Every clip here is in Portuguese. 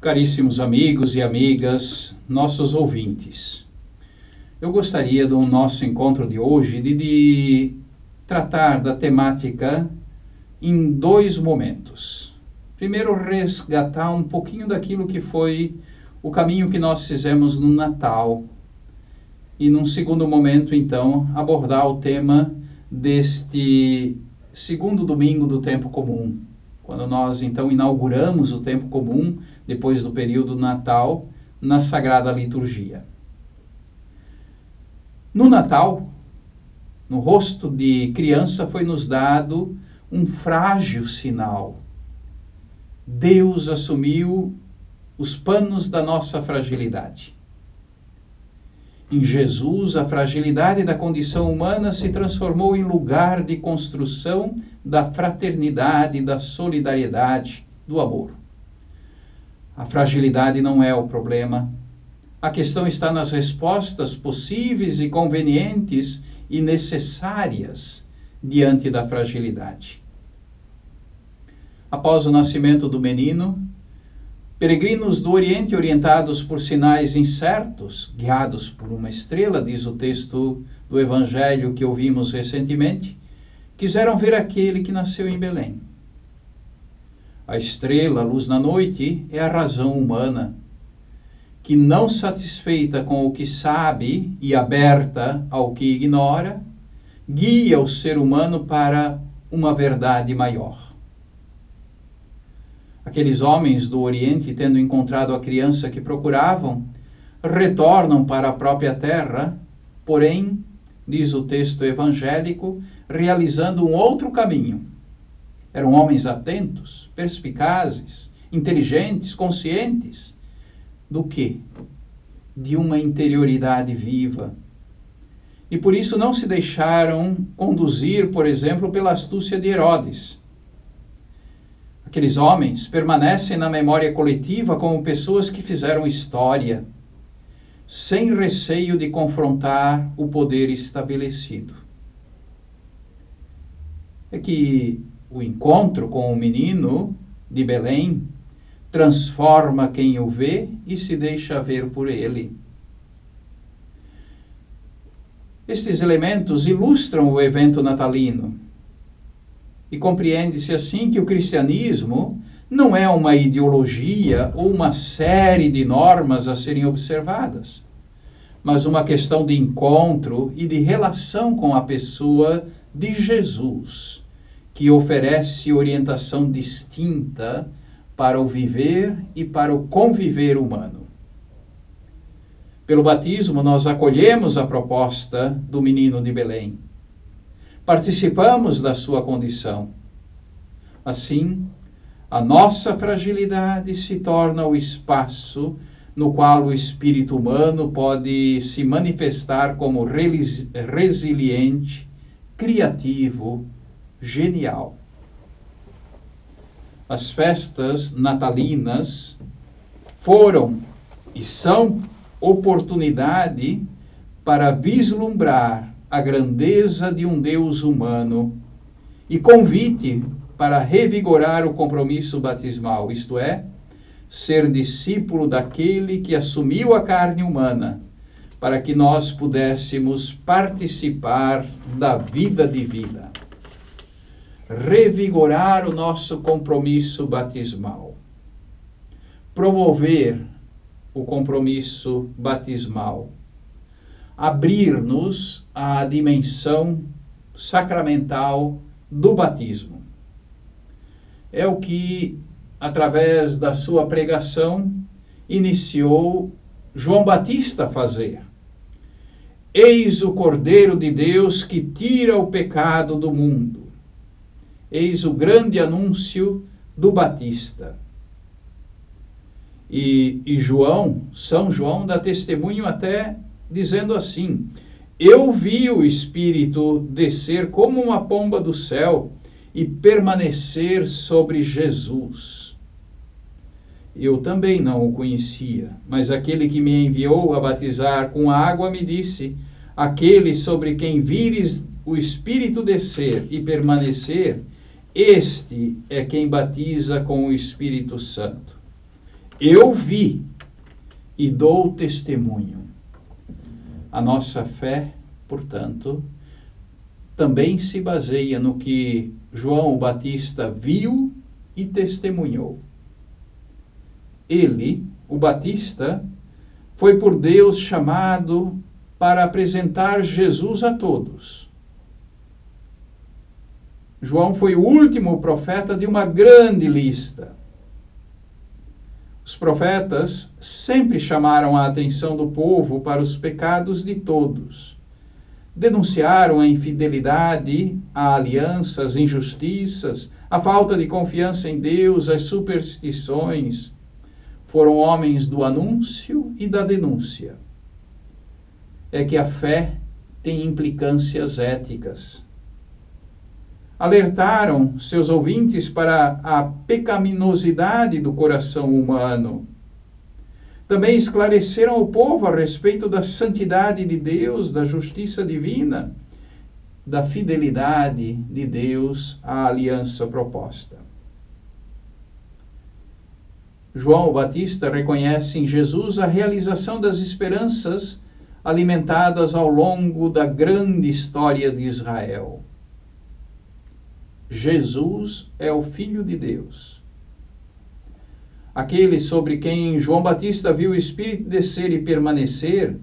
Caríssimos amigos e amigas, nossos ouvintes, eu gostaria do nosso encontro de hoje de, de tratar da temática em dois momentos. Primeiro, resgatar um pouquinho daquilo que foi o caminho que nós fizemos no Natal. E num segundo momento, então, abordar o tema deste segundo domingo do tempo comum, quando nós então inauguramos o tempo comum depois do período natal na sagrada liturgia. No Natal, no rosto de criança foi nos dado um frágil sinal. Deus assumiu os panos da nossa fragilidade. Em Jesus, a fragilidade da condição humana se transformou em lugar de construção da fraternidade, da solidariedade, do amor. A fragilidade não é o problema. A questão está nas respostas possíveis e convenientes e necessárias diante da fragilidade. Após o nascimento do menino, Peregrinos do Oriente, orientados por sinais incertos, guiados por uma estrela, diz o texto do Evangelho que ouvimos recentemente, quiseram ver aquele que nasceu em Belém. A estrela, a luz na noite, é a razão humana, que, não satisfeita com o que sabe e aberta ao que ignora, guia o ser humano para uma verdade maior. Aqueles homens do Oriente, tendo encontrado a criança que procuravam, retornam para a própria terra, porém, diz o texto evangélico, realizando um outro caminho. Eram homens atentos, perspicazes, inteligentes, conscientes do que? De uma interioridade viva. E por isso não se deixaram conduzir, por exemplo, pela astúcia de Herodes Aqueles homens permanecem na memória coletiva como pessoas que fizeram história, sem receio de confrontar o poder estabelecido. É que o encontro com o menino de Belém transforma quem o vê e se deixa ver por ele. Estes elementos ilustram o evento natalino e compreende-se assim que o cristianismo não é uma ideologia ou uma série de normas a serem observadas, mas uma questão de encontro e de relação com a pessoa de Jesus, que oferece orientação distinta para o viver e para o conviver humano. Pelo batismo, nós acolhemos a proposta do menino de Belém participamos da sua condição. Assim, a nossa fragilidade se torna o espaço no qual o espírito humano pode se manifestar como resiliente, criativo, genial. As festas natalinas foram e são oportunidade para vislumbrar a grandeza de um Deus humano e convite para revigorar o compromisso batismal, isto é, ser discípulo daquele que assumiu a carne humana, para que nós pudéssemos participar da vida divina. Revigorar o nosso compromisso batismal. Promover o compromisso batismal abrir-nos à dimensão sacramental do batismo. É o que, através da sua pregação, iniciou João Batista a fazer. Eis o Cordeiro de Deus que tira o pecado do mundo. Eis o grande anúncio do Batista. E, e João, São João, dá testemunho até dizendo assim: Eu vi o Espírito descer como uma pomba do céu e permanecer sobre Jesus. Eu também não o conhecia, mas aquele que me enviou a batizar com água me disse: Aquele sobre quem vires o Espírito descer e permanecer, este é quem batiza com o Espírito Santo. Eu vi e dou testemunho. A nossa fé, portanto, também se baseia no que João Batista viu e testemunhou. Ele, o Batista, foi por Deus chamado para apresentar Jesus a todos. João foi o último profeta de uma grande lista. Os profetas sempre chamaram a atenção do povo para os pecados de todos. Denunciaram a infidelidade, a aliança, as injustiças, a falta de confiança em Deus, as superstições. Foram homens do anúncio e da denúncia. É que a fé tem implicâncias éticas alertaram seus ouvintes para a pecaminosidade do coração humano. Também esclareceram o povo a respeito da santidade de Deus, da justiça divina, da fidelidade de Deus à aliança proposta. João Batista reconhece em Jesus a realização das esperanças alimentadas ao longo da grande história de Israel. Jesus é o Filho de Deus. Aquele sobre quem João Batista viu o Espírito descer e permanecer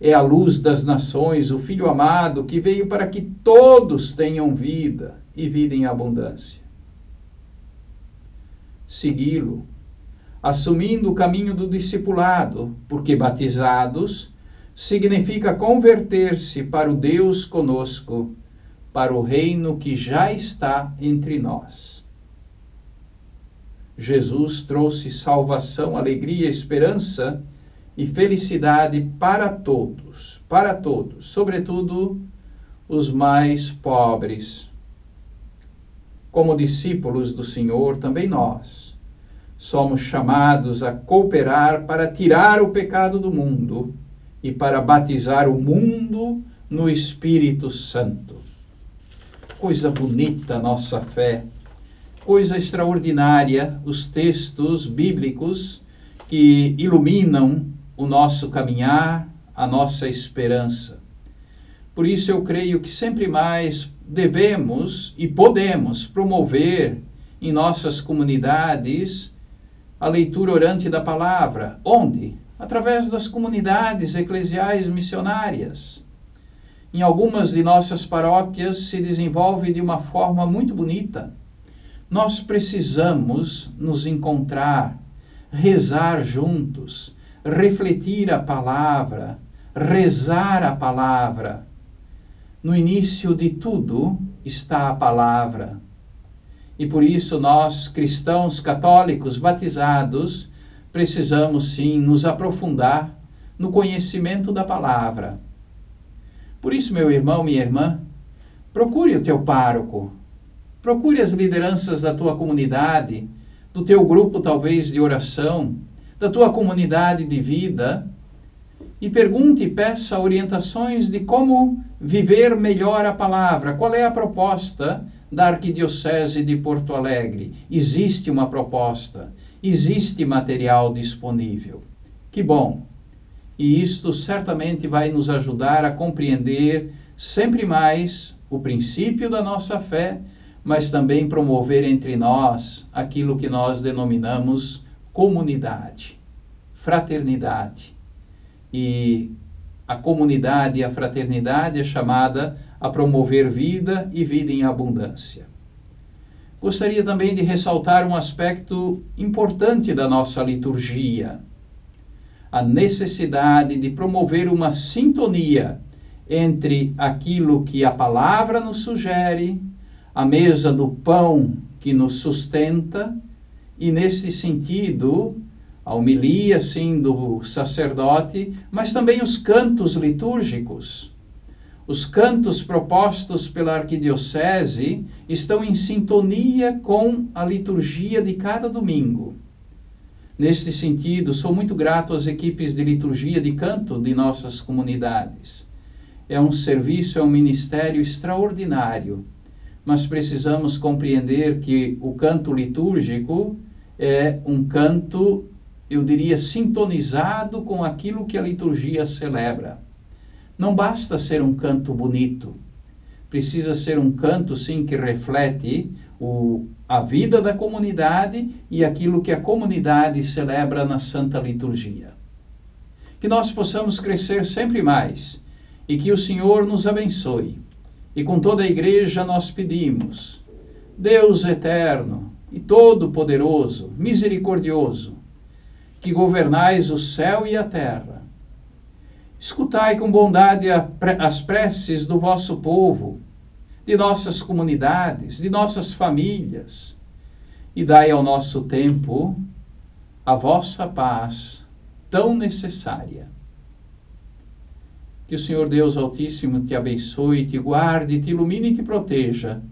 é a luz das nações, o Filho amado, que veio para que todos tenham vida e vida em abundância. Segui-lo, assumindo o caminho do discipulado, porque batizados significa converter-se para o Deus conosco para o reino que já está entre nós. Jesus trouxe salvação, alegria, esperança e felicidade para todos, para todos, sobretudo os mais pobres. Como discípulos do Senhor, também nós somos chamados a cooperar para tirar o pecado do mundo e para batizar o mundo no Espírito Santo coisa bonita a nossa fé, coisa extraordinária os textos bíblicos que iluminam o nosso caminhar, a nossa esperança. Por isso eu creio que sempre mais devemos e podemos promover em nossas comunidades a leitura orante da palavra. Onde? Através das comunidades eclesiais missionárias em algumas de nossas paróquias se desenvolve de uma forma muito bonita. Nós precisamos nos encontrar, rezar juntos, refletir a palavra, rezar a palavra. No início de tudo está a palavra. E por isso nós, cristãos católicos batizados, precisamos sim nos aprofundar no conhecimento da palavra por isso, meu irmão, minha irmã, procure o teu pároco, procure as lideranças da tua comunidade, do teu grupo talvez de oração, da tua comunidade de vida e pergunte e peça orientações de como viver melhor a palavra. Qual é a proposta da Arquidiocese de Porto Alegre? Existe uma proposta, existe material disponível. Que bom! E isto certamente vai nos ajudar a compreender sempre mais o princípio da nossa fé, mas também promover entre nós aquilo que nós denominamos comunidade, fraternidade. E a comunidade e a fraternidade é chamada a promover vida e vida em abundância. Gostaria também de ressaltar um aspecto importante da nossa liturgia a necessidade de promover uma sintonia entre aquilo que a palavra nos sugere, a mesa do pão que nos sustenta, e nesse sentido, a homilia, sim, do sacerdote, mas também os cantos litúrgicos. Os cantos propostos pela arquidiocese estão em sintonia com a liturgia de cada domingo. Neste sentido, sou muito grato às equipes de liturgia de canto de nossas comunidades. É um serviço, é um ministério extraordinário, mas precisamos compreender que o canto litúrgico é um canto eu diria, sintonizado com aquilo que a liturgia celebra. Não basta ser um canto bonito, precisa ser um canto, sim, que reflete o, a vida da comunidade e aquilo que a comunidade celebra na Santa Liturgia. Que nós possamos crescer sempre mais e que o Senhor nos abençoe. E com toda a igreja nós pedimos, Deus eterno e todo-poderoso, misericordioso, que governais o céu e a terra, escutai com bondade as preces do vosso povo de nossas comunidades, de nossas famílias, e dai ao nosso tempo a vossa paz tão necessária. Que o Senhor Deus Altíssimo te abençoe, te guarde, te ilumine e te proteja,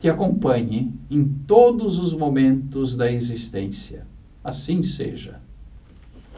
te acompanhe em todos os momentos da existência. Assim seja.